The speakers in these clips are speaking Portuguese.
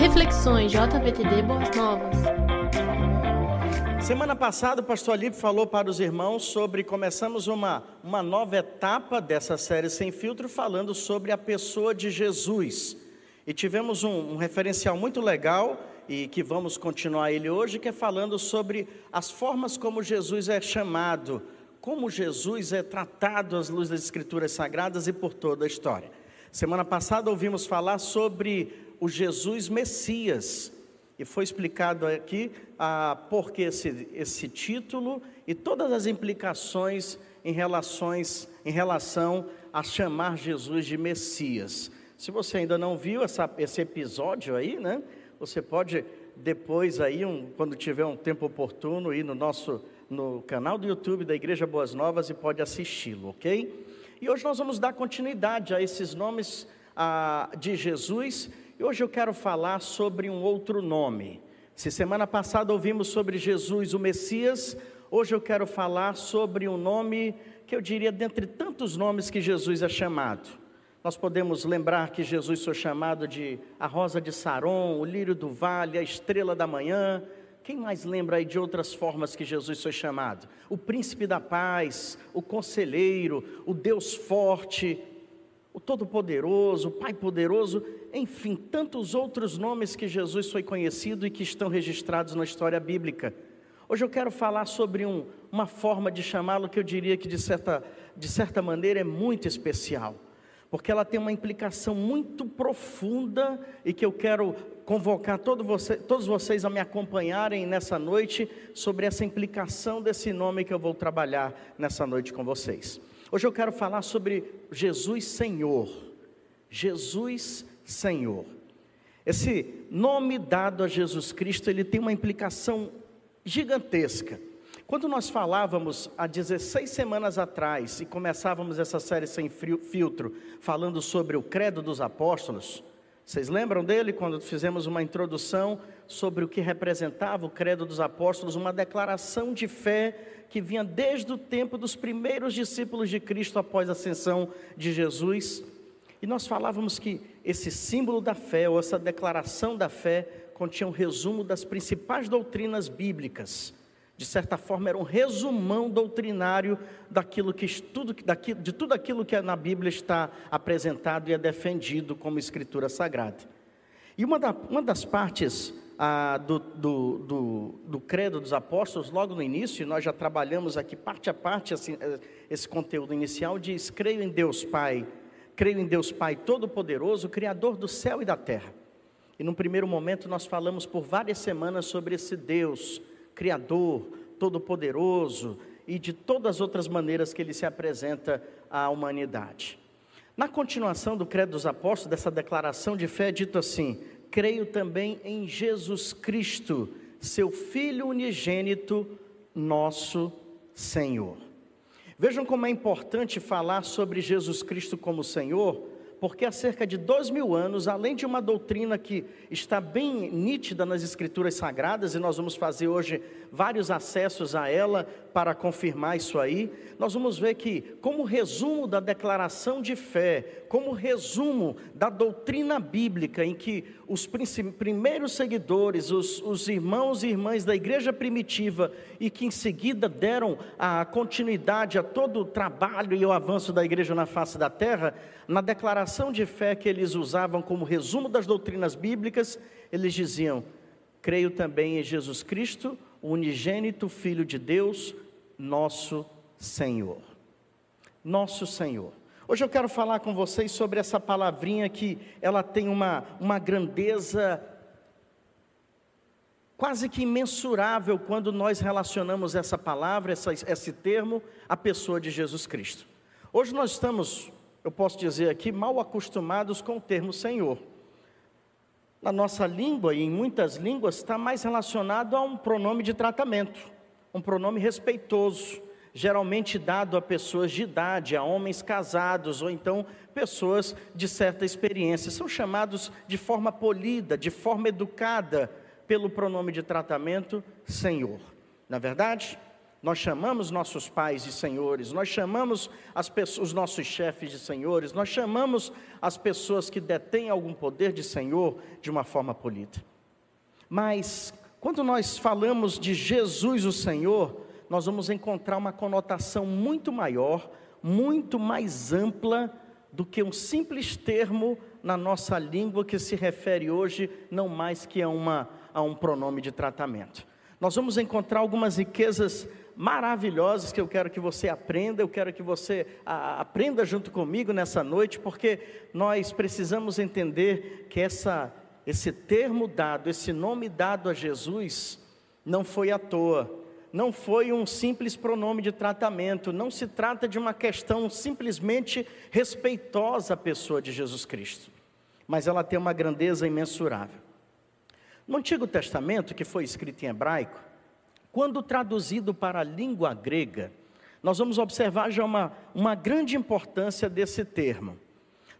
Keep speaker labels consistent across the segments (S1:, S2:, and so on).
S1: Reflexões JVTD Boas Novas.
S2: Semana passada o pastor Alipe falou para os irmãos sobre começamos uma, uma nova etapa dessa série Sem Filtro falando sobre a pessoa de Jesus. E tivemos um, um referencial muito legal e que vamos continuar ele hoje, que é falando sobre as formas como Jesus é chamado, como Jesus é tratado às luzes das Escrituras Sagradas e por toda a história. Semana passada ouvimos falar sobre o Jesus Messias, e foi explicado aqui ah, por que esse, esse título e todas as implicações em, relações, em relação a chamar Jesus de Messias. Se você ainda não viu essa, esse episódio aí, né? Você pode depois aí, um, quando tiver um tempo oportuno, ir no nosso no canal do YouTube da Igreja Boas Novas e pode assisti-lo, ok? E hoje nós vamos dar continuidade a esses nomes ah, de Jesus hoje eu quero falar sobre um outro nome. Se semana passada ouvimos sobre Jesus, o Messias, hoje eu quero falar sobre um nome que eu diria dentre tantos nomes que Jesus é chamado. Nós podemos lembrar que Jesus foi chamado de a rosa de Saron, o lírio do vale, a estrela da manhã. Quem mais lembra aí de outras formas que Jesus foi chamado? O príncipe da paz, o conselheiro, o Deus forte, o Todo-Poderoso, o Pai Poderoso, enfim, tantos outros nomes que Jesus foi conhecido e que estão registrados na história bíblica. Hoje eu quero falar sobre um, uma forma de chamá-lo que eu diria que de certa, de certa maneira é muito especial, porque ela tem uma implicação muito profunda e que eu quero convocar todo você, todos vocês a me acompanharem nessa noite sobre essa implicação desse nome que eu vou trabalhar nessa noite com vocês. Hoje eu quero falar sobre Jesus Senhor. Jesus Senhor. Esse nome dado a Jesus Cristo, ele tem uma implicação gigantesca. Quando nós falávamos há 16 semanas atrás e começávamos essa série sem filtro, falando sobre o credo dos apóstolos, vocês lembram dele quando fizemos uma introdução sobre o que representava o credo dos apóstolos, uma declaração de fé que vinha desde o tempo dos primeiros discípulos de Cristo após a ascensão de Jesus. E nós falávamos que esse símbolo da fé, ou essa declaração da fé, continha um resumo das principais doutrinas bíblicas. De certa forma, era um resumão doutrinário daquilo que tudo, daquilo, de tudo aquilo que na Bíblia está apresentado e é defendido como escritura sagrada. E uma, da, uma das partes ah, do, do, do, do, credo dos apóstolos, logo no início, nós já trabalhamos aqui parte a parte assim, eh, esse conteúdo inicial, diz: Creio em Deus Pai, creio em Deus Pai Todo-Poderoso, Criador do céu e da terra. E num primeiro momento nós falamos por várias semanas sobre esse Deus, Criador, Todo-Poderoso, e de todas as outras maneiras que ele se apresenta à humanidade. Na continuação do Credo dos Apóstolos, dessa declaração de fé, é dito assim: creio também em Jesus Cristo, seu Filho unigênito, nosso Senhor. Vejam como é importante falar sobre Jesus Cristo como Senhor, porque há cerca de dois mil anos, além de uma doutrina que está bem nítida nas Escrituras Sagradas, e nós vamos fazer hoje vários acessos a ela para confirmar isso aí, nós vamos ver que, como resumo da declaração de fé, como resumo da doutrina bíblica, em que os primeiros seguidores, os, os irmãos e irmãs da igreja primitiva, e que em seguida deram a continuidade a todo o trabalho e o avanço da igreja na face da terra, na declaração de fé que eles usavam como resumo das doutrinas bíblicas, eles diziam: Creio também em Jesus Cristo, o unigênito Filho de Deus, nosso Senhor. Nosso Senhor. Hoje eu quero falar com vocês sobre essa palavrinha que ela tem uma, uma grandeza quase que imensurável quando nós relacionamos essa palavra, essa, esse termo, à pessoa de Jesus Cristo. Hoje nós estamos eu posso dizer aqui, mal acostumados com o termo Senhor. Na nossa língua e em muitas línguas está mais relacionado a um pronome de tratamento, um pronome respeitoso, geralmente dado a pessoas de idade, a homens casados ou então pessoas de certa experiência. São chamados de forma polida, de forma educada pelo pronome de tratamento Senhor. Na verdade, Nós chamamos nossos pais de senhores, nós chamamos pessoas, os nossos chefes de senhores, nós chamamos as pessoas que detêm algum poder de senhor de uma forma política. Mas, quando nós falamos de Jesus o Senhor, nós vamos encontrar uma conotação muito maior, muito mais ampla do que um simples termo na nossa língua que se refere hoje não mais que a, uma, a um pronome de tratamento. Nós vamos encontrar algumas riquezas maravilhosas que eu quero que você aprenda, eu quero que você a, aprenda junto comigo nessa noite, porque nós precisamos entender que essa, esse termo dado, esse nome dado a Jesus, não foi à toa, não foi um simples pronome de tratamento, não se trata de uma questão simplesmente respeitosa à pessoa de Jesus Cristo, mas ela tem uma grandeza imensurável. No Antigo Testamento, que foi escrito em hebraico, quando traduzido para a língua grega, nós vamos observar já uma, uma grande importância desse termo.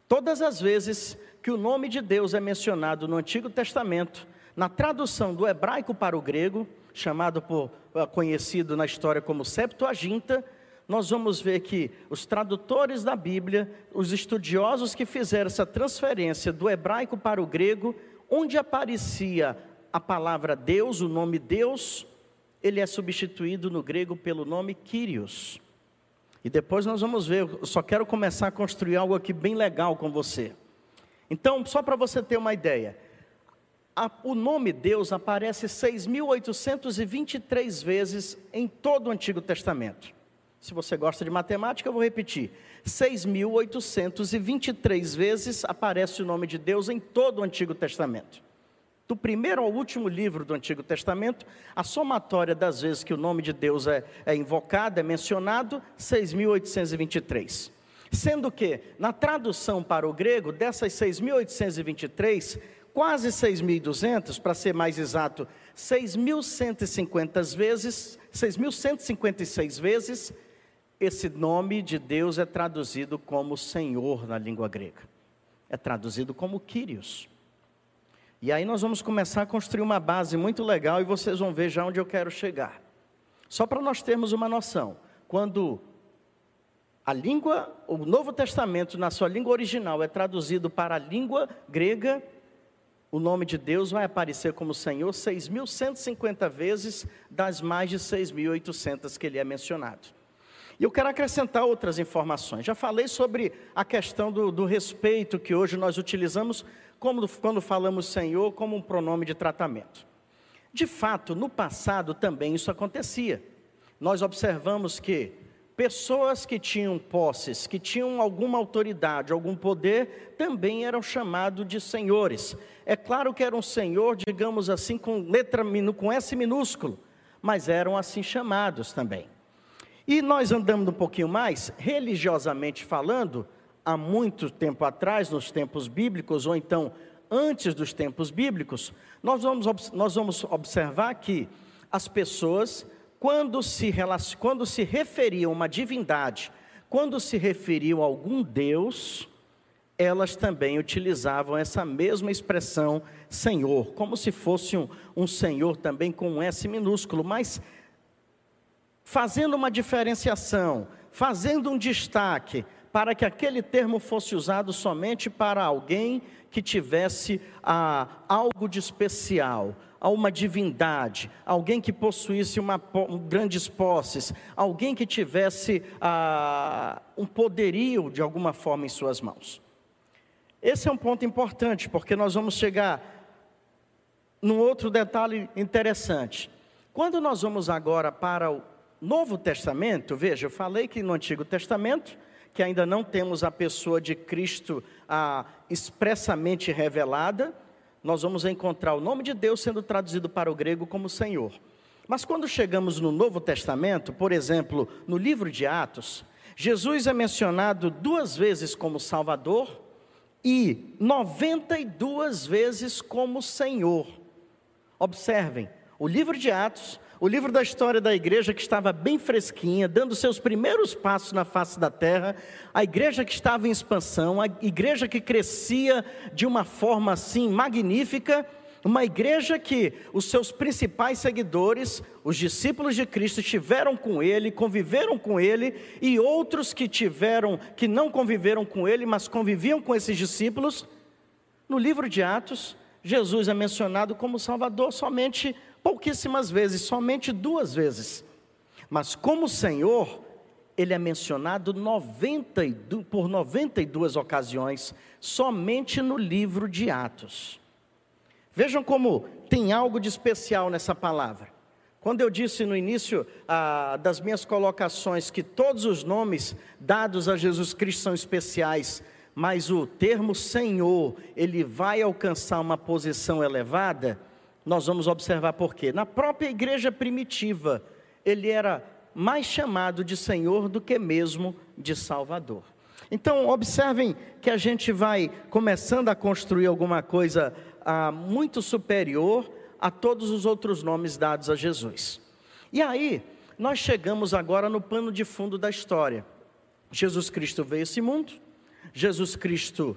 S2: Todas as vezes que o nome de Deus é mencionado no Antigo Testamento, na tradução do hebraico para o grego, chamado por conhecido na história como Septuaginta, nós vamos ver que os tradutores da Bíblia, os estudiosos que fizeram essa transferência do hebraico para o grego, onde aparecia a palavra Deus, o nome Deus, ele é substituído no grego pelo nome Kyrios. E depois nós vamos ver, eu só quero começar a construir algo aqui bem legal com você. Então, só para você ter uma ideia, a, o nome Deus aparece 6.823 vezes em todo o Antigo Testamento. Se você gosta de matemática, eu vou repetir. 6.823 vezes aparece o nome de Deus em todo o Antigo Testamento. Do primeiro ao último livro do Antigo Testamento, a somatória das vezes que o nome de Deus é, é invocado, é mencionado, 6.823. Sendo que, na tradução para o grego, dessas 6.823, quase 6.200, para ser mais exato, 6.150 vezes, 6.156 vezes, esse nome de Deus é traduzido como Senhor na língua grega. É traduzido como Kyrios. E aí nós vamos começar a construir uma base muito legal e vocês vão ver já onde eu quero chegar. Só para nós termos uma noção, quando a língua, o Novo Testamento na sua língua original é traduzido para a língua grega, o nome de Deus vai aparecer como Senhor 6.150 vezes das mais de 6.800 que ele é mencionado. E eu quero acrescentar outras informações. Já falei sobre a questão do, do respeito que hoje nós utilizamos como, quando falamos Senhor como um pronome de tratamento. De fato, no passado também isso acontecia. Nós observamos que pessoas que tinham posses, que tinham alguma autoridade, algum poder, também eram chamados de senhores. É claro que era um senhor, digamos assim, com letra com S minúsculo, mas eram assim chamados também. E nós andando um pouquinho mais, religiosamente falando, há muito tempo atrás, nos tempos bíblicos, ou então antes dos tempos bíblicos, nós vamos, nós vamos observar que as pessoas quando se, quando se referiam a uma divindade, quando se referiam a algum Deus, elas também utilizavam essa mesma expressão Senhor, como se fosse um, um Senhor também com um S minúsculo, mas fazendo uma diferenciação, fazendo um destaque, para que aquele termo fosse usado somente para alguém que tivesse ah, algo de especial, a uma divindade, alguém que possuísse uma, um, grandes posses, alguém que tivesse ah, um poderio de alguma forma em suas mãos. Esse é um ponto importante, porque nós vamos chegar num outro detalhe interessante. Quando nós vamos agora para o Novo Testamento, veja, eu falei que no Antigo Testamento, que ainda não temos a pessoa de Cristo ah, expressamente revelada, nós vamos encontrar o nome de Deus sendo traduzido para o grego como Senhor. Mas quando chegamos no Novo Testamento, por exemplo, no livro de Atos, Jesus é mencionado duas vezes como Salvador e 92 vezes como Senhor. Observem, o livro de Atos o livro da história da igreja que estava bem fresquinha, dando seus primeiros passos na face da terra, a igreja que estava em expansão, a igreja que crescia de uma forma assim magnífica, uma igreja que os seus principais seguidores, os discípulos de Cristo, estiveram com ele, conviveram com ele, e outros que tiveram, que não conviveram com ele, mas conviviam com esses discípulos. No livro de Atos, Jesus é mencionado como Salvador somente pouquíssimas vezes, somente duas vezes. Mas como Senhor, ele é mencionado 92, por 92 ocasiões, somente no livro de Atos. Vejam como tem algo de especial nessa palavra. Quando eu disse no início ah, das minhas colocações que todos os nomes dados a Jesus Cristo são especiais, mas o termo Senhor, ele vai alcançar uma posição elevada, nós vamos observar por quê. Na própria igreja primitiva, ele era mais chamado de Senhor do que mesmo de Salvador. Então, observem que a gente vai começando a construir alguma coisa ah, muito superior a todos os outros nomes dados a Jesus. E aí, nós chegamos agora no pano de fundo da história. Jesus Cristo veio a esse mundo, Jesus Cristo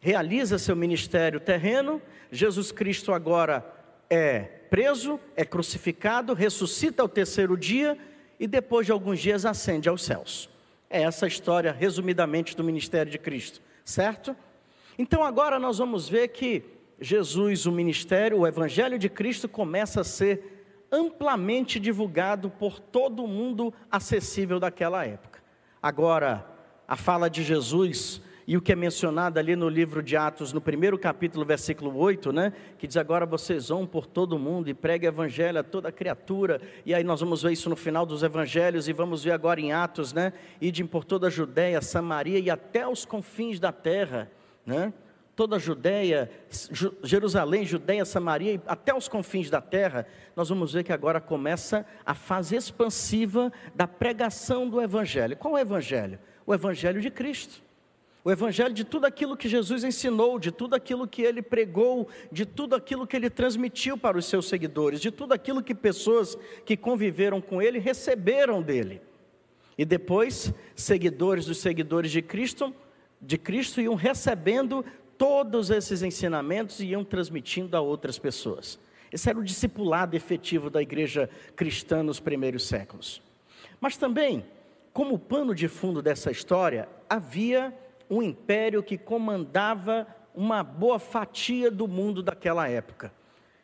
S2: realiza seu ministério terreno, Jesus Cristo agora é preso, é crucificado, ressuscita ao terceiro dia e depois de alguns dias ascende aos céus. É essa a história, resumidamente, do ministério de Cristo, certo? Então agora nós vamos ver que Jesus, o ministério, o evangelho de Cristo começa a ser amplamente divulgado por todo mundo acessível daquela época. Agora, a fala de Jesus e o que é mencionado ali no livro de Atos, no primeiro capítulo, versículo 8, né? Que diz: Agora vocês vão por todo mundo e preguem o evangelho a toda criatura. E aí nós vamos ver isso no final dos evangelhos e vamos ver agora em Atos, né? Idem por toda a Judéia, Samaria e até os confins da terra, né? Toda a Judéia, Jerusalém, Judéia, Samaria até os confins da terra, nós vamos ver que agora começa a fase expansiva da pregação do Evangelho. Qual é o Evangelho? O Evangelho de Cristo. O evangelho de tudo aquilo que Jesus ensinou, de tudo aquilo que ele pregou, de tudo aquilo que ele transmitiu para os seus seguidores, de tudo aquilo que pessoas que conviveram com ele receberam dele. E depois, seguidores dos seguidores de Cristo, de Cristo iam recebendo todos esses ensinamentos e iam transmitindo a outras pessoas. Esse era o discipulado efetivo da igreja cristã nos primeiros séculos. Mas também, como pano de fundo dessa história, havia um império que comandava uma boa fatia do mundo daquela época.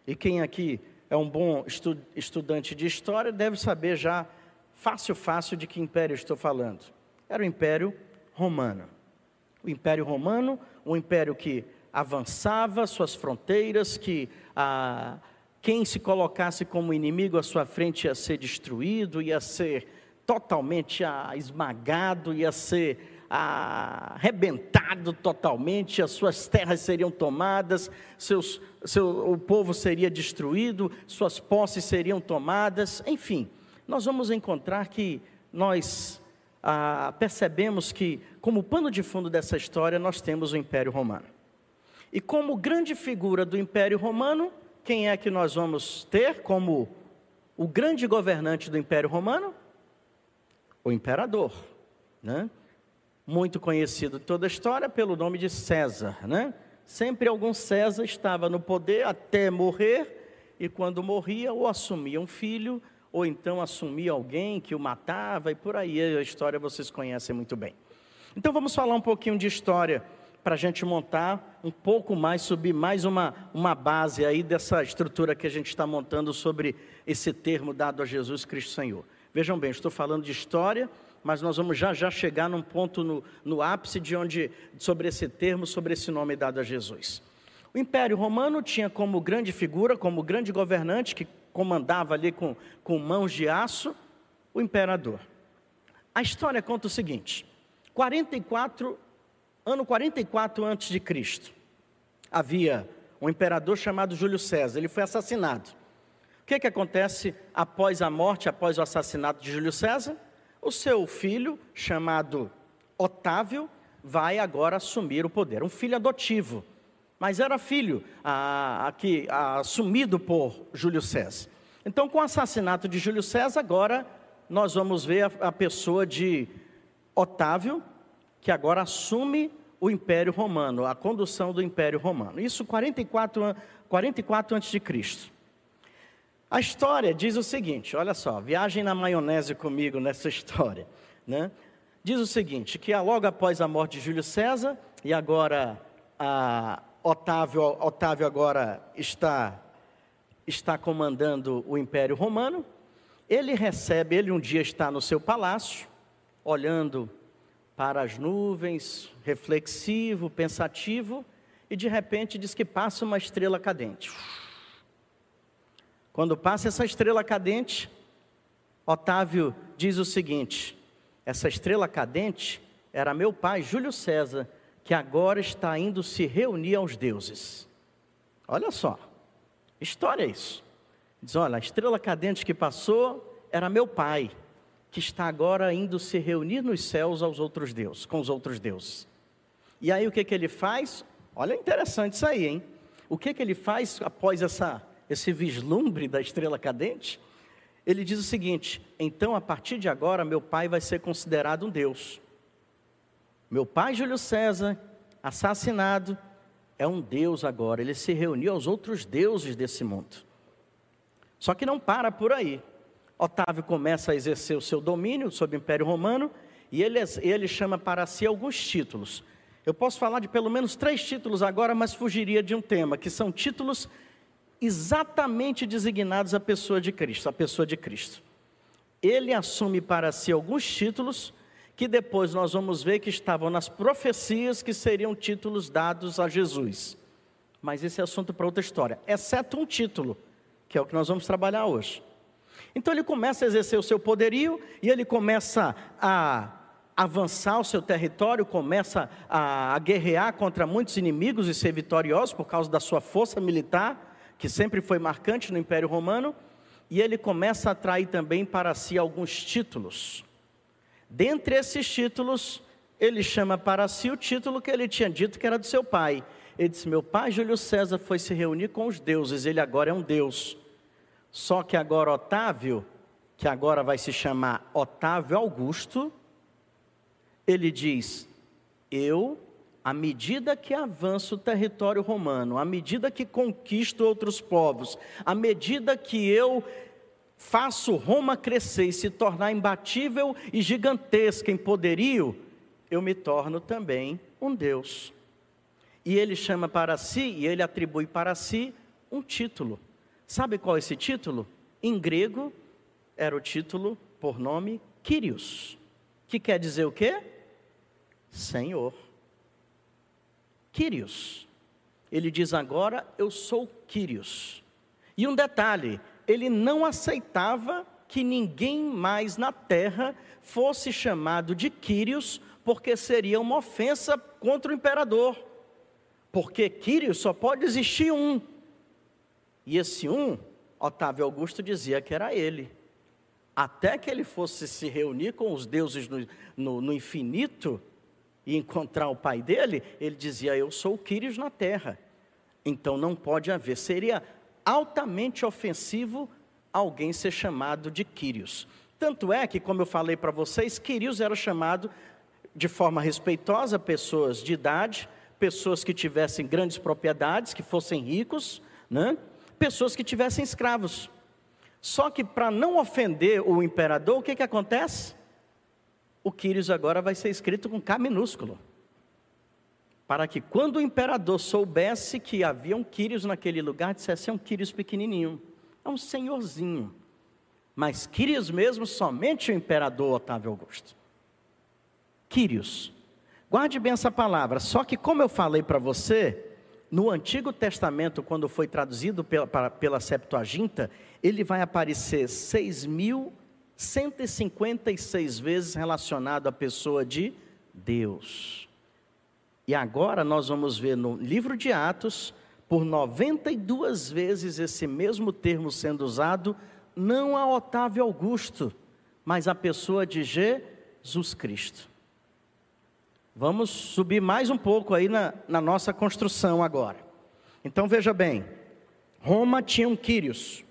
S2: E quem aqui é um bom estu estudante de história deve saber já, fácil, fácil, de que império estou falando. Era o Império Romano. Império Romano, um império que avançava suas fronteiras, que a, quem se colocasse como inimigo à sua frente ia ser destruído, ia ser totalmente a, esmagado, ia ser arrebentado totalmente, as suas terras seriam tomadas, seus, seu, o povo seria destruído, suas posses seriam tomadas, enfim, nós vamos encontrar que nós ah, percebemos que, como pano de fundo dessa história, nós temos o Império Romano. E como grande figura do Império Romano, quem é que nós vamos ter como o grande governante do Império Romano? O imperador, né? muito conhecido toda a história pelo nome de César, né? Sempre algum César estava no poder até morrer, e quando morria, ou assumia um filho, ou então assumia alguém que o matava, e por aí a história vocês conhecem muito bem. Então vamos falar um pouquinho de história para a gente montar um pouco mais, subir mais uma, uma base aí dessa estrutura que a gente está montando sobre esse termo dado a Jesus Cristo Senhor. Vejam bem, estou falando de história, mas nós vamos já já chegar num ponto no, no ápice de onde, sobre esse termo, sobre esse nome dado a Jesus. O Império Romano tinha como grande figura, como grande governante, que comandava ali com, com mãos de aço, o imperador. A história conta o seguinte: 44, ano 44 antes de Cristo, havia um imperador chamado Júlio César, ele foi assassinado. O que, que acontece após a morte, após o assassinato de Júlio César? O seu filho, chamado Otávio, vai agora assumir o poder. Um filho adotivo, mas era filho aqui, assumido por Júlio César. Então, com o assassinato de Júlio César, agora nós vamos ver a, a pessoa de Otávio, que agora assume o Império Romano, a condução do Império Romano. Isso 44, 44 a.C. A história diz o seguinte: olha só, viagem na maionese comigo nessa história. Né? Diz o seguinte: que logo após a morte de Júlio César, e agora Otávio, Otávio agora está, está comandando o Império Romano, ele recebe, ele um dia está no seu palácio, olhando para as nuvens, reflexivo, pensativo, e de repente diz que passa uma estrela cadente. Quando passa essa estrela cadente, Otávio diz o seguinte: essa estrela cadente era meu pai, Júlio César, que agora está indo se reunir aos deuses. Olha só, história é isso. Diz: olha, a estrela cadente que passou era meu pai, que está agora indo se reunir nos céus aos outros deuses, com os outros deuses. E aí o que, que ele faz? Olha, interessante isso aí, hein? O que, que ele faz após essa esse vislumbre da estrela cadente, ele diz o seguinte: então a partir de agora meu pai vai ser considerado um Deus. Meu pai Júlio César, assassinado, é um Deus agora. Ele se reuniu aos outros deuses desse mundo. Só que não para por aí. Otávio começa a exercer o seu domínio sobre o Império Romano e ele, ele chama para si alguns títulos. Eu posso falar de pelo menos três títulos agora, mas fugiria de um tema, que são títulos exatamente designados à pessoa de Cristo, a pessoa de Cristo. Ele assume para si alguns títulos que depois nós vamos ver que estavam nas profecias que seriam títulos dados a Jesus. Mas esse é assunto para outra história, exceto um título, que é o que nós vamos trabalhar hoje. Então ele começa a exercer o seu poderio e ele começa a avançar o seu território, começa a guerrear contra muitos inimigos e ser vitorioso por causa da sua força militar que sempre foi marcante no Império Romano, e ele começa a atrair também para si alguns títulos. Dentre esses títulos, ele chama para si o título que ele tinha dito que era do seu pai. Ele disse: Meu pai Júlio César foi se reunir com os deuses, ele agora é um deus. Só que agora Otávio, que agora vai se chamar Otávio Augusto, ele diz: Eu à medida que avança o território romano, à medida que conquisto outros povos, à medida que eu faço Roma crescer e se tornar imbatível e gigantesca em poderio, eu me torno também um Deus. E ele chama para si, e ele atribui para si um título. Sabe qual é esse título? Em grego, era o título por nome Kyrios, que quer dizer o quê? Senhor. Quírios. Ele diz agora: Eu sou Quírios. E um detalhe: ele não aceitava que ninguém mais na terra fosse chamado de Quírios, porque seria uma ofensa contra o imperador. Porque Quírios só pode existir um. E esse um, Otávio Augusto dizia que era ele. Até que ele fosse se reunir com os deuses no, no, no infinito, e encontrar o pai dele, ele dizia: Eu sou o Quírios na terra. Então não pode haver. Seria altamente ofensivo alguém ser chamado de Quírios. Tanto é que, como eu falei para vocês, Quírios era chamado de forma respeitosa pessoas de idade, pessoas que tivessem grandes propriedades, que fossem ricos, né? Pessoas que tivessem escravos. Só que para não ofender o imperador, o que, que acontece? o Quírios agora vai ser escrito com K minúsculo. Para que quando o imperador soubesse que havia um Quírios naquele lugar, dissesse é um Quírios pequenininho, é um senhorzinho. Mas Quírios mesmo, somente o imperador Otávio Augusto. Quírios. Guarde bem essa palavra, só que como eu falei para você, no Antigo Testamento, quando foi traduzido pela, pela Septuaginta, ele vai aparecer seis mil 156 vezes relacionado à pessoa de Deus. E agora nós vamos ver no livro de Atos, por 92 vezes esse mesmo termo sendo usado, não a Otávio Augusto, mas a pessoa de Jesus Cristo. Vamos subir mais um pouco aí na, na nossa construção agora. Então veja bem, Roma tinha um Quírios,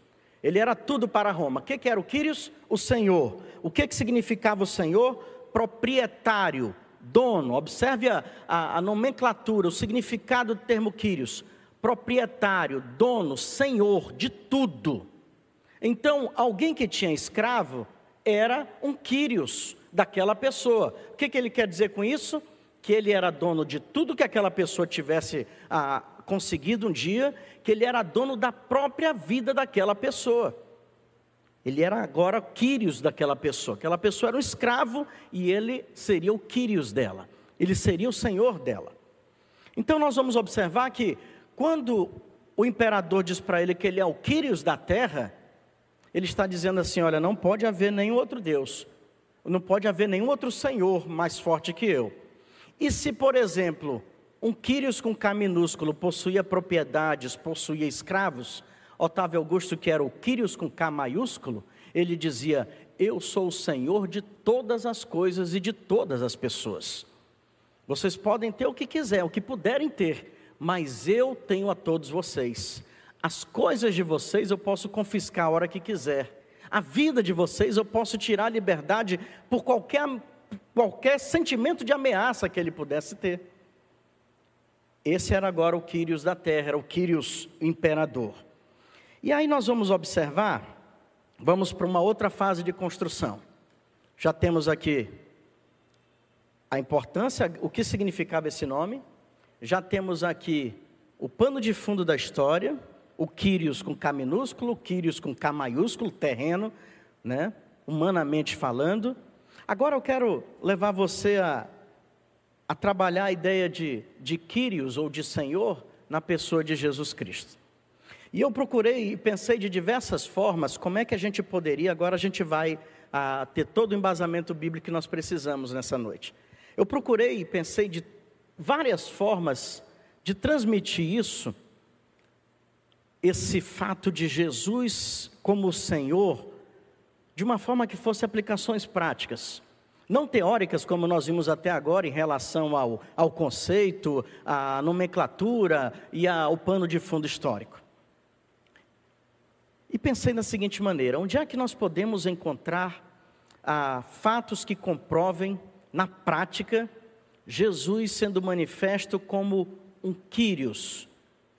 S2: ele era tudo para Roma. O que, que era o Quírios? O Senhor. O que, que significava o Senhor? Proprietário, dono, observe a, a, a nomenclatura, o significado do termo Quírios, proprietário, dono, senhor de tudo. Então, alguém que tinha escravo era um Quírios daquela pessoa. O que, que ele quer dizer com isso? Que ele era dono de tudo que aquela pessoa tivesse ah, conseguido um dia, que ele era dono da própria vida daquela pessoa. Ele era agora Quírios daquela pessoa. Aquela pessoa era um escravo e ele seria o Quírios dela. Ele seria o senhor dela. Então nós vamos observar que quando o imperador diz para ele que ele é o Quírios da terra, ele está dizendo assim: olha, não pode haver nenhum outro Deus, não pode haver nenhum outro senhor mais forte que eu. E se, por exemplo, um Quírios com K minúsculo possuía propriedades, possuía escravos, Otávio Augusto, que era o Quírios com K maiúsculo, ele dizia: Eu sou o Senhor de todas as coisas e de todas as pessoas. Vocês podem ter o que quiser, o que puderem ter, mas eu tenho a todos vocês. As coisas de vocês eu posso confiscar a hora que quiser. A vida de vocês eu posso tirar a liberdade por qualquer, qualquer sentimento de ameaça que ele pudesse ter. Esse era agora o Quírios da terra, era o Quírios imperador. E aí nós vamos observar, vamos para uma outra fase de construção. Já temos aqui a importância, o que significava esse nome, já temos aqui o pano de fundo da história, o Quírios com K minúsculo, o Quírios com K maiúsculo, terreno, né? humanamente falando. Agora eu quero levar você a, a trabalhar a ideia de, de Quírios ou de Senhor na pessoa de Jesus Cristo. E eu procurei e pensei de diversas formas como é que a gente poderia, agora a gente vai a, ter todo o embasamento bíblico que nós precisamos nessa noite. Eu procurei e pensei de várias formas de transmitir isso, esse fato de Jesus como Senhor, de uma forma que fosse aplicações práticas. Não teóricas, como nós vimos até agora, em relação ao, ao conceito, à nomenclatura e ao pano de fundo histórico. E pensei na seguinte maneira: onde é que nós podemos encontrar ah, fatos que comprovem, na prática, Jesus sendo manifesto como um Quírios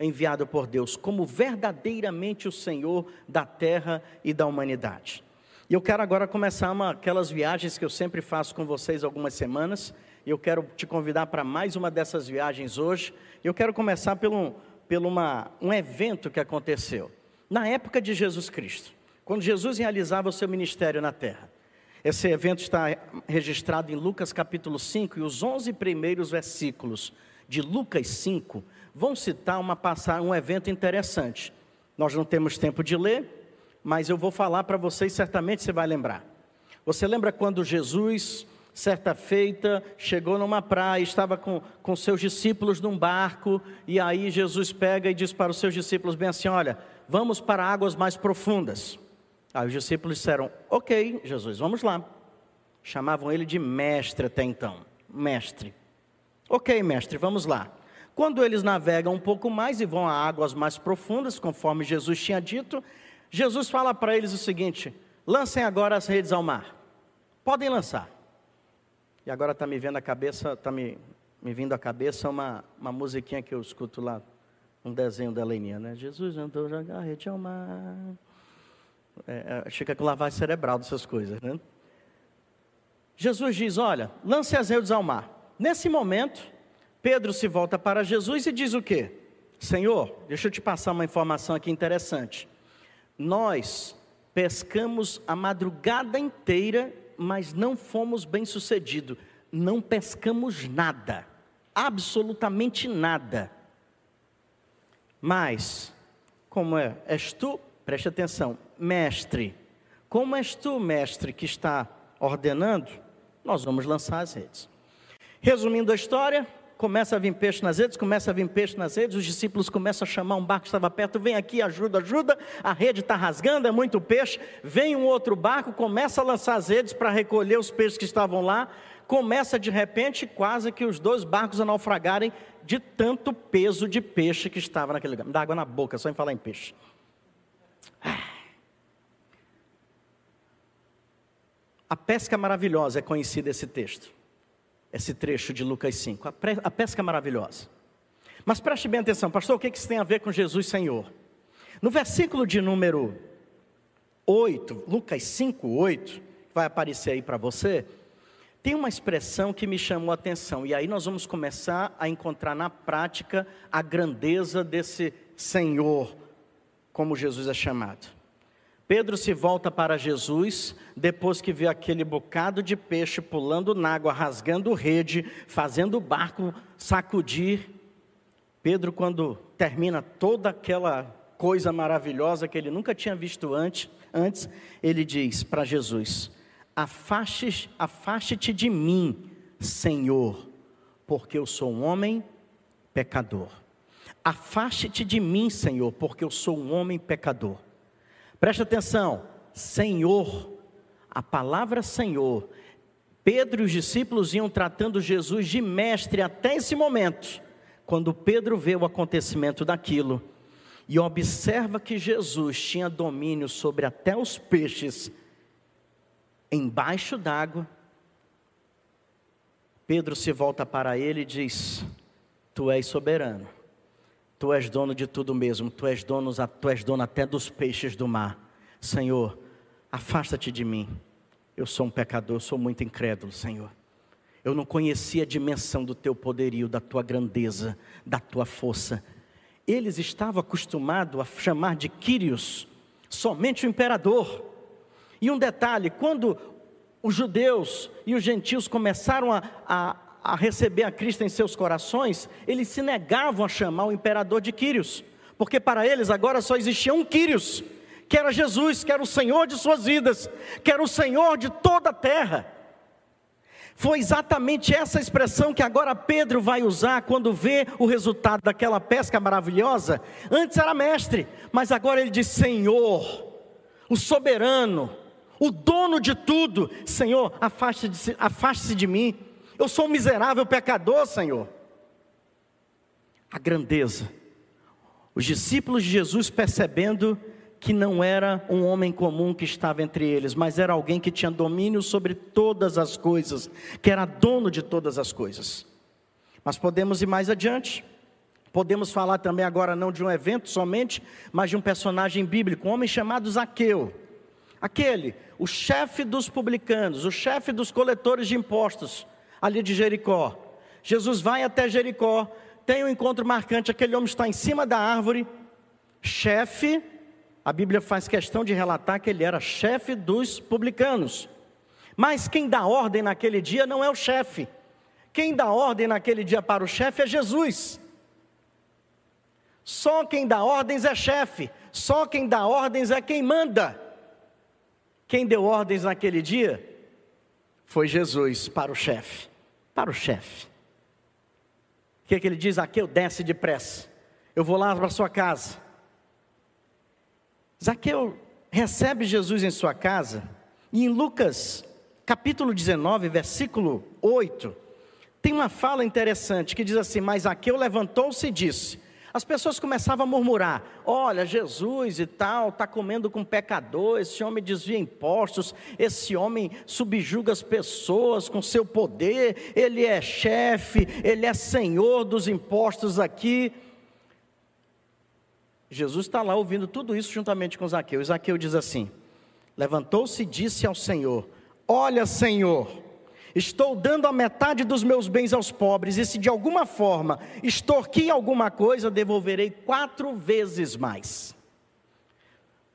S2: enviado por Deus, como verdadeiramente o Senhor da terra e da humanidade? E eu quero agora começar uma, aquelas viagens que eu sempre faço com vocês algumas semanas. E eu quero te convidar para mais uma dessas viagens hoje. Eu quero começar pelo, pelo uma, um evento que aconteceu na época de Jesus Cristo, quando Jesus realizava o seu ministério na terra. Esse evento está registrado em Lucas capítulo 5 e os 11 primeiros versículos de Lucas 5 vão citar uma passagem, um evento interessante. Nós não temos tempo de ler, mas eu vou falar para vocês, certamente você vai lembrar. Você lembra quando Jesus, certa feita, chegou numa praia, estava com, com seus discípulos num barco, e aí Jesus pega e diz para os seus discípulos bem assim: Olha, vamos para águas mais profundas. Aí os discípulos disseram: Ok, Jesus, vamos lá. Chamavam ele de mestre até então. Mestre. Ok, mestre, vamos lá. Quando eles navegam um pouco mais e vão a águas mais profundas, conforme Jesus tinha dito, Jesus fala para eles o seguinte: lancem agora as redes ao mar. Podem lançar. E agora está me vendo a cabeça, está me, me vindo à cabeça uma, uma musiquinha que eu escuto lá um desenho da Leninha, né? Jesus andou jogar rede ao mar. É, é, fica com lavagem cerebral dessas coisas, né? Jesus diz: Olha, lance as redes ao mar. Nesse momento, Pedro se volta para Jesus e diz o quê? Senhor, deixa eu te passar uma informação aqui interessante. Nós pescamos a madrugada inteira, mas não fomos bem-sucedidos. Não pescamos nada, absolutamente nada. Mas, como é? És tu, preste atenção, mestre. Como és tu, mestre, que está ordenando, nós vamos lançar as redes. Resumindo a história, começa a vir peixe nas redes, começa a vir peixe nas redes, os discípulos começam a chamar um barco que estava perto, vem aqui, ajuda, ajuda, a rede está rasgando, é muito peixe, vem um outro barco, começa a lançar as redes para recolher os peixes que estavam lá, começa de repente quase que os dois barcos a naufragarem de tanto peso de peixe que estava naquele lugar. Me dá água na boca só em falar em peixe. A pesca maravilhosa é conhecida esse texto. Esse trecho de Lucas 5, a pesca maravilhosa. Mas preste bem atenção, pastor, o que isso tem a ver com Jesus Senhor? No versículo de número 8, Lucas 5, 8, vai aparecer aí para você, tem uma expressão que me chamou a atenção, e aí nós vamos começar a encontrar na prática a grandeza desse Senhor, como Jesus é chamado. Pedro se volta para Jesus, depois que vê aquele bocado de peixe pulando na água, rasgando rede, fazendo o barco sacudir. Pedro, quando termina toda aquela coisa maravilhosa que ele nunca tinha visto antes, antes ele diz para Jesus: Afaste-te afaste de mim, Senhor, porque eu sou um homem pecador. Afaste-te de mim, Senhor, porque eu sou um homem pecador. Preste atenção, Senhor, a palavra Senhor. Pedro e os discípulos iam tratando Jesus de mestre até esse momento, quando Pedro vê o acontecimento daquilo e observa que Jesus tinha domínio sobre até os peixes embaixo d'água. Pedro se volta para ele e diz: Tu és soberano. Tu és dono de tudo mesmo, tu és dono, tu és dono até dos peixes do mar. Senhor, afasta-te de mim. Eu sou um pecador, eu sou muito incrédulo, Senhor. Eu não conhecia a dimensão do teu poderio, da tua grandeza, da tua força. Eles estavam acostumados a chamar de Quírios somente o imperador. E um detalhe: quando os judeus e os gentios começaram a, a a receber a Cristo em seus corações, eles se negavam a chamar o imperador de Quírios, porque para eles agora só existia um Quírios, que era Jesus, que era o Senhor de suas vidas, que era o Senhor de toda a terra. Foi exatamente essa expressão que agora Pedro vai usar quando vê o resultado daquela pesca maravilhosa. Antes era mestre, mas agora ele diz Senhor, o soberano, o dono de tudo. Senhor, afaste-se afaste de mim. Eu sou um miserável pecador, Senhor. A grandeza. Os discípulos de Jesus percebendo que não era um homem comum que estava entre eles, mas era alguém que tinha domínio sobre todas as coisas, que era dono de todas as coisas. Mas podemos ir mais adiante. Podemos falar também agora não de um evento somente, mas de um personagem bíblico, um homem chamado Zaqueu. Aquele, o chefe dos publicanos, o chefe dos coletores de impostos, ali de Jericó. Jesus vai até Jericó, tem um encontro marcante, aquele homem está em cima da árvore, chefe, a Bíblia faz questão de relatar que ele era chefe dos publicanos. Mas quem dá ordem naquele dia não é o chefe. Quem dá ordem naquele dia para o chefe é Jesus. Só quem dá ordens é chefe, só quem dá ordens é quem manda. Quem deu ordens naquele dia foi Jesus para o chefe. Para o chefe. O que, é que ele diz? Aqui desce depressa. Eu vou lá para sua casa. Zaqueu recebe Jesus em sua casa. E em Lucas, capítulo 19, versículo 8, tem uma fala interessante que diz assim: Mas Zaqueu levantou-se e disse: as pessoas começavam a murmurar: olha, Jesus e tal, está comendo com pecador, esse homem desvia impostos, esse homem subjuga as pessoas com seu poder, ele é chefe, ele é senhor dos impostos aqui. Jesus está lá ouvindo tudo isso juntamente com Zaqueu. E Zaqueu diz assim: levantou-se e disse ao Senhor: Olha, Senhor, Estou dando a metade dos meus bens aos pobres, e se de alguma forma extorquir alguma coisa, devolverei quatro vezes mais.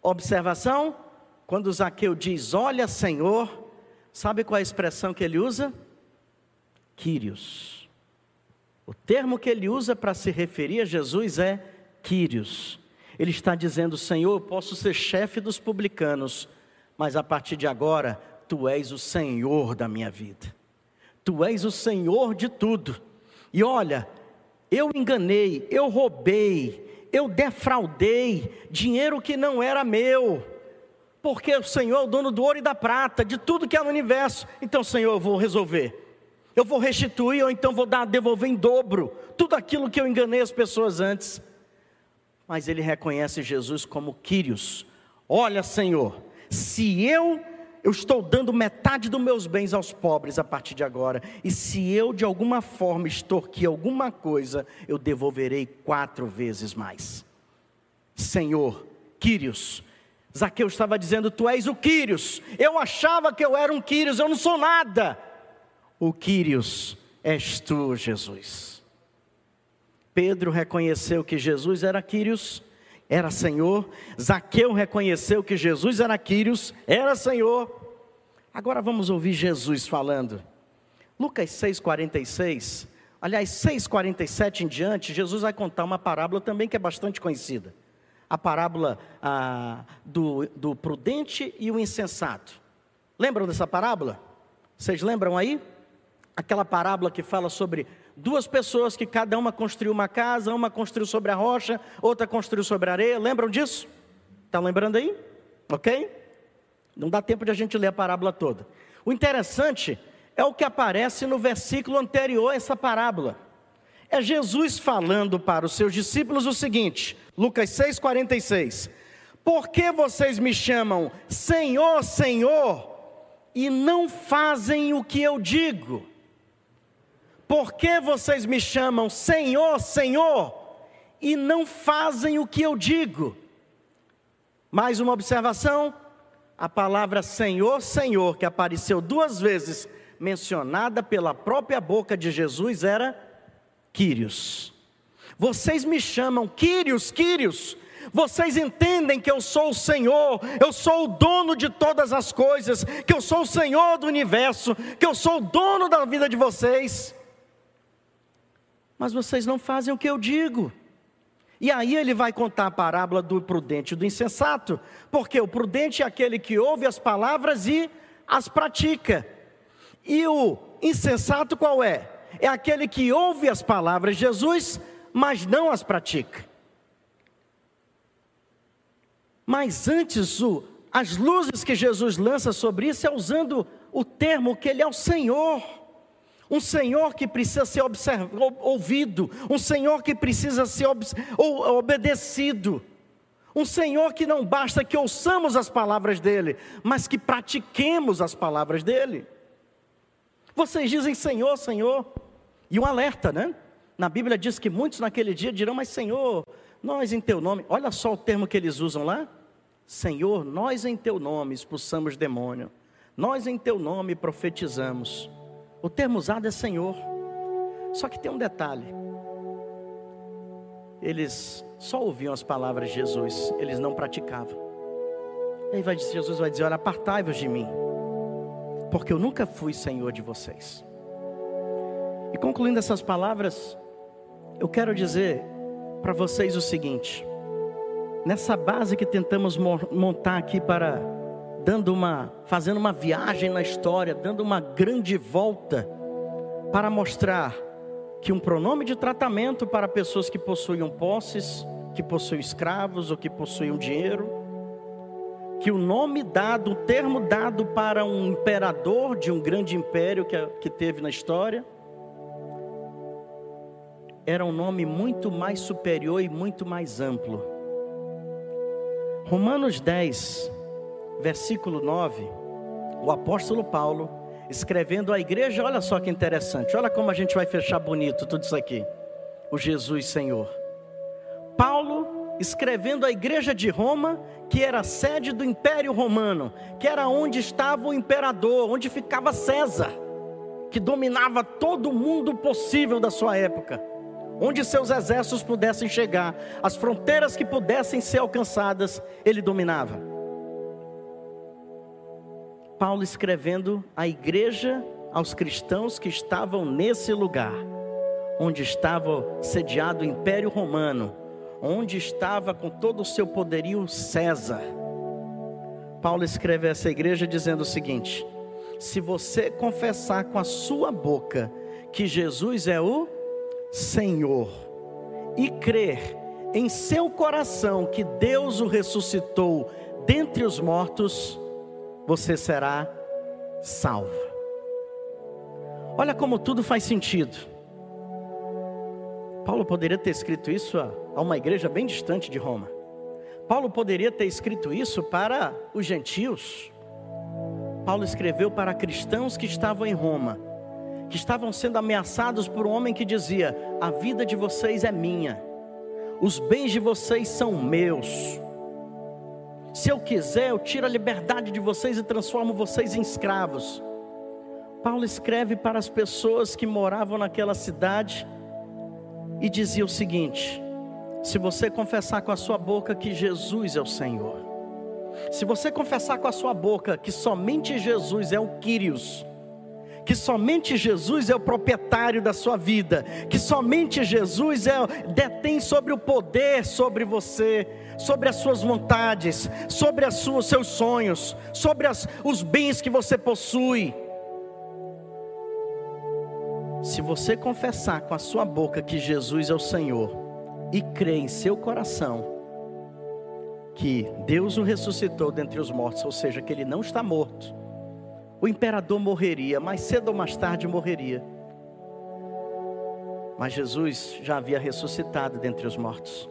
S2: Observação: quando Zaqueu diz, Olha, Senhor, sabe qual é a expressão que ele usa? Quírios. O termo que ele usa para se referir a Jesus é Quírios. Ele está dizendo, Senhor, eu posso ser chefe dos publicanos, mas a partir de agora Tu és o Senhor da minha vida, Tu és o Senhor de tudo. E olha, eu enganei, eu roubei, eu defraudei dinheiro que não era meu, porque o Senhor é o dono do ouro e da prata, de tudo que é no universo. Então, Senhor, eu vou resolver. Eu vou restituir ou então vou dar, devolver em dobro tudo aquilo que eu enganei as pessoas antes. Mas ele reconhece Jesus como Quírios. Olha, Senhor, se eu eu estou dando metade dos meus bens aos pobres a partir de agora. E se eu de alguma forma extorquir alguma coisa, eu devolverei quatro vezes mais. Senhor, Quírios, Zaqueu estava dizendo: Tu és o Quírios. Eu achava que eu era um Quírios, eu não sou nada. O Quírios és tu, Jesus. Pedro reconheceu que Jesus era Quírios era Senhor. Zaqueu reconheceu que Jesus era Quírios, era Senhor. Agora vamos ouvir Jesus falando. Lucas 6,46, aliás, 6,47 em diante, Jesus vai contar uma parábola também que é bastante conhecida. A parábola ah, do, do prudente e o insensato. Lembram dessa parábola? Vocês lembram aí? Aquela parábola que fala sobre duas pessoas que cada uma construiu uma casa, uma construiu sobre a rocha, outra construiu sobre a areia. Lembram disso? Está lembrando aí? Ok? Não dá tempo de a gente ler a parábola toda. O interessante é o que aparece no versículo anterior a essa parábola. É Jesus falando para os seus discípulos o seguinte, Lucas 6,46: Por que vocês me chamam Senhor, Senhor, e não fazem o que eu digo? Por que vocês me chamam Senhor, Senhor, e não fazem o que eu digo? Mais uma observação: a palavra Senhor, Senhor, que apareceu duas vezes, mencionada pela própria boca de Jesus, era Quírios. Vocês me chamam Quírios, Quírios. Vocês entendem que eu sou o Senhor, eu sou o dono de todas as coisas, que eu sou o Senhor do universo, que eu sou o dono da vida de vocês mas vocês não fazem o que eu digo. E aí ele vai contar a parábola do prudente e do insensato, porque o prudente é aquele que ouve as palavras e as pratica. E o insensato qual é? É aquele que ouve as palavras de Jesus, mas não as pratica. Mas antes, o, as luzes que Jesus lança sobre isso é usando o termo que ele é o Senhor um Senhor que precisa ser ouvido, um Senhor que precisa ser obedecido, um Senhor que não basta que ouçamos as palavras dEle, mas que pratiquemos as palavras dEle. Vocês dizem Senhor, Senhor, e um alerta, né? Na Bíblia diz que muitos naquele dia dirão, mas Senhor, nós em Teu nome, olha só o termo que eles usam lá: Senhor, nós em Teu nome expulsamos demônio, nós em Teu nome profetizamos. O termo usado é Senhor. Só que tem um detalhe. Eles só ouviam as palavras de Jesus, eles não praticavam. E aí vai, Jesus vai dizer: Olha, apartai-vos de mim, porque eu nunca fui Senhor de vocês. E concluindo essas palavras, eu quero dizer para vocês o seguinte: nessa base que tentamos montar aqui para dando uma, fazendo uma viagem na história, dando uma grande volta para mostrar que um pronome de tratamento para pessoas que possuíam posses, que possuíam escravos ou que possuíam dinheiro, que o nome dado, o termo dado para um imperador de um grande império que, que teve na história, era um nome muito mais superior e muito mais amplo. Romanos 10, versículo 9, o apóstolo Paulo, escrevendo à igreja, olha só que interessante, olha como a gente vai fechar bonito tudo isso aqui. O Jesus Senhor. Paulo escrevendo à igreja de Roma, que era sede do Império Romano, que era onde estava o imperador, onde ficava César, que dominava todo o mundo possível da sua época, onde seus exércitos pudessem chegar, as fronteiras que pudessem ser alcançadas, ele dominava. Paulo escrevendo à igreja, aos cristãos que estavam nesse lugar, onde estava sediado o Império Romano, onde estava com todo o seu poderio César. Paulo escreve a essa igreja dizendo o seguinte: se você confessar com a sua boca que Jesus é o Senhor e crer em seu coração que Deus o ressuscitou dentre os mortos, você será salvo. Olha como tudo faz sentido. Paulo poderia ter escrito isso a uma igreja bem distante de Roma. Paulo poderia ter escrito isso para os gentios. Paulo escreveu para cristãos que estavam em Roma, que estavam sendo ameaçados por um homem que dizia: A vida de vocês é minha, os bens de vocês são meus. Se eu quiser, eu tiro a liberdade de vocês e transformo vocês em escravos. Paulo escreve para as pessoas que moravam naquela cidade e dizia o seguinte: se você confessar com a sua boca que Jesus é o Senhor, se você confessar com a sua boca que somente Jesus é o Quírios, que somente Jesus é o proprietário da sua vida, que somente Jesus é detém sobre o poder sobre você, sobre as suas vontades, sobre as suas, seus sonhos, sobre as, os bens que você possui. Se você confessar com a sua boca que Jesus é o Senhor e crer em seu coração que Deus o ressuscitou dentre os mortos, ou seja, que ele não está morto, o imperador morreria, mais cedo ou mais tarde morreria. Mas Jesus já havia ressuscitado dentre os mortos.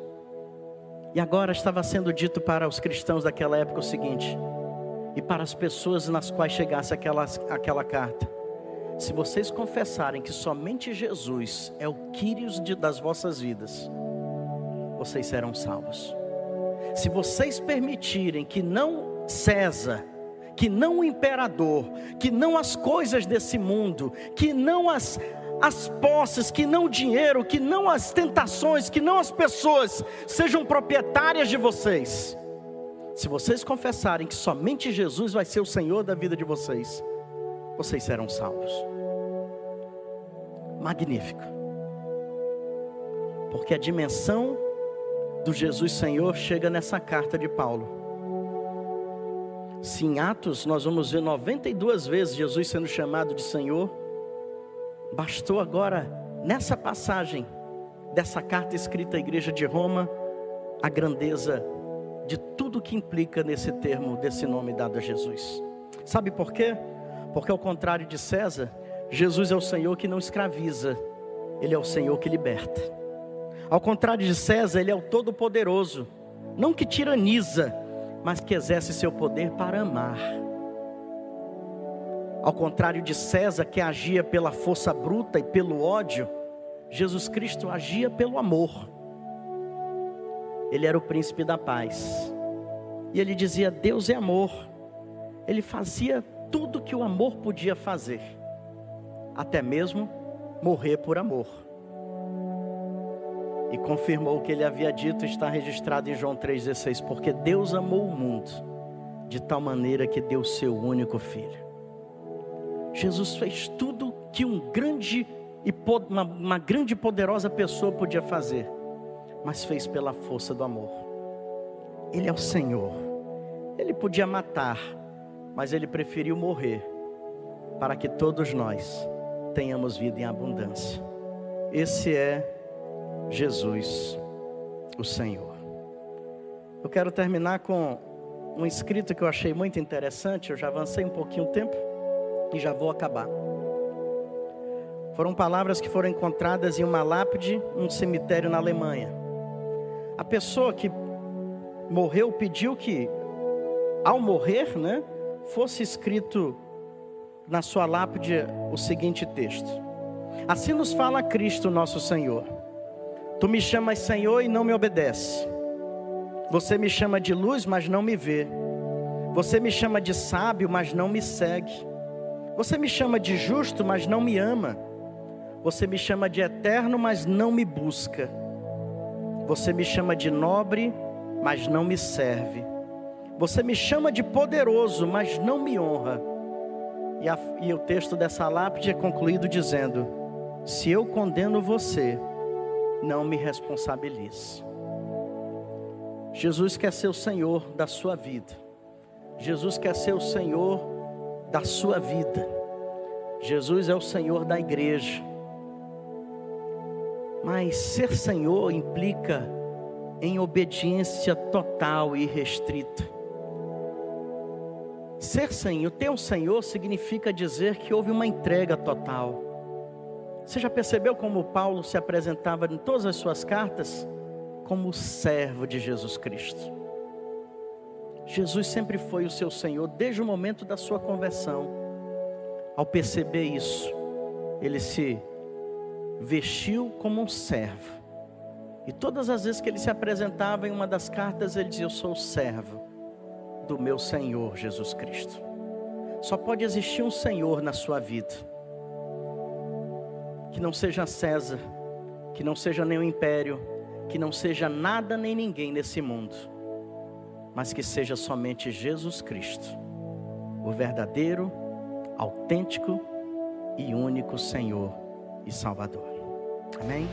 S2: E agora estava sendo dito para os cristãos daquela época o seguinte, e para as pessoas nas quais chegasse aquela, aquela carta: se vocês confessarem que somente Jesus é o Quírios das vossas vidas, vocês serão salvos. Se vocês permitirem que não César, que não o imperador, que não as coisas desse mundo, que não as, as posses, que não o dinheiro, que não as tentações, que não as pessoas sejam proprietárias de vocês. Se vocês confessarem que somente Jesus vai ser o Senhor da vida de vocês, vocês serão salvos. Magnífico. Porque a dimensão do Jesus Senhor chega nessa carta de Paulo. Se em Atos nós vamos ver 92 vezes Jesus sendo chamado de Senhor, bastou agora, nessa passagem dessa carta escrita à igreja de Roma, a grandeza de tudo que implica nesse termo, desse nome dado a Jesus. Sabe por quê? Porque ao contrário de César, Jesus é o Senhor que não escraviza, Ele é o Senhor que liberta. Ao contrário de César, Ele é o Todo-Poderoso, não que tiraniza, mas que exerce seu poder para amar. Ao contrário de César, que agia pela força bruta e pelo ódio, Jesus Cristo agia pelo amor. Ele era o príncipe da paz. E ele dizia: Deus é amor. Ele fazia tudo que o amor podia fazer, até mesmo morrer por amor e confirmou o que ele havia dito, está registrado em João 3,16: Porque Deus amou o mundo de tal maneira que deu seu único filho. Jesus fez tudo que um grande e uma, uma grande e poderosa pessoa podia fazer, mas fez pela força do amor. Ele é o Senhor. Ele podia matar, mas ele preferiu morrer para que todos nós tenhamos vida em abundância. Esse é Jesus, o Senhor. Eu quero terminar com um escrito que eu achei muito interessante. Eu já avancei um pouquinho o tempo e já vou acabar. Foram palavras que foram encontradas em uma lápide, num cemitério na Alemanha. A pessoa que morreu pediu que, ao morrer, né, fosse escrito na sua lápide o seguinte texto: Assim nos fala Cristo, nosso Senhor. Tu me chamas Senhor e não me obedece. Você me chama de luz, mas não me vê. Você me chama de sábio, mas não me segue. Você me chama de justo, mas não me ama. Você me chama de eterno, mas não me busca. Você me chama de nobre, mas não me serve. Você me chama de poderoso, mas não me honra. E, a, e o texto dessa lápide é concluído dizendo: Se eu condeno você, não me responsabilize. Jesus quer ser o Senhor da sua vida. Jesus quer ser o Senhor da sua vida. Jesus é o Senhor da igreja. Mas ser Senhor implica em obediência total e restrita. Ser Senhor, ter um Senhor significa dizer que houve uma entrega total você já percebeu como Paulo se apresentava em todas as suas cartas? Como servo de Jesus Cristo. Jesus sempre foi o seu Senhor desde o momento da sua conversão. Ao perceber isso, ele se vestiu como um servo. E todas as vezes que ele se apresentava em uma das cartas, ele dizia: Eu sou o servo do meu Senhor Jesus Cristo. Só pode existir um Senhor na sua vida, que não seja César, que não seja nenhum império, que não seja nada nem ninguém nesse mundo, mas que seja somente Jesus Cristo, o verdadeiro, autêntico e único Senhor e Salvador. Amém?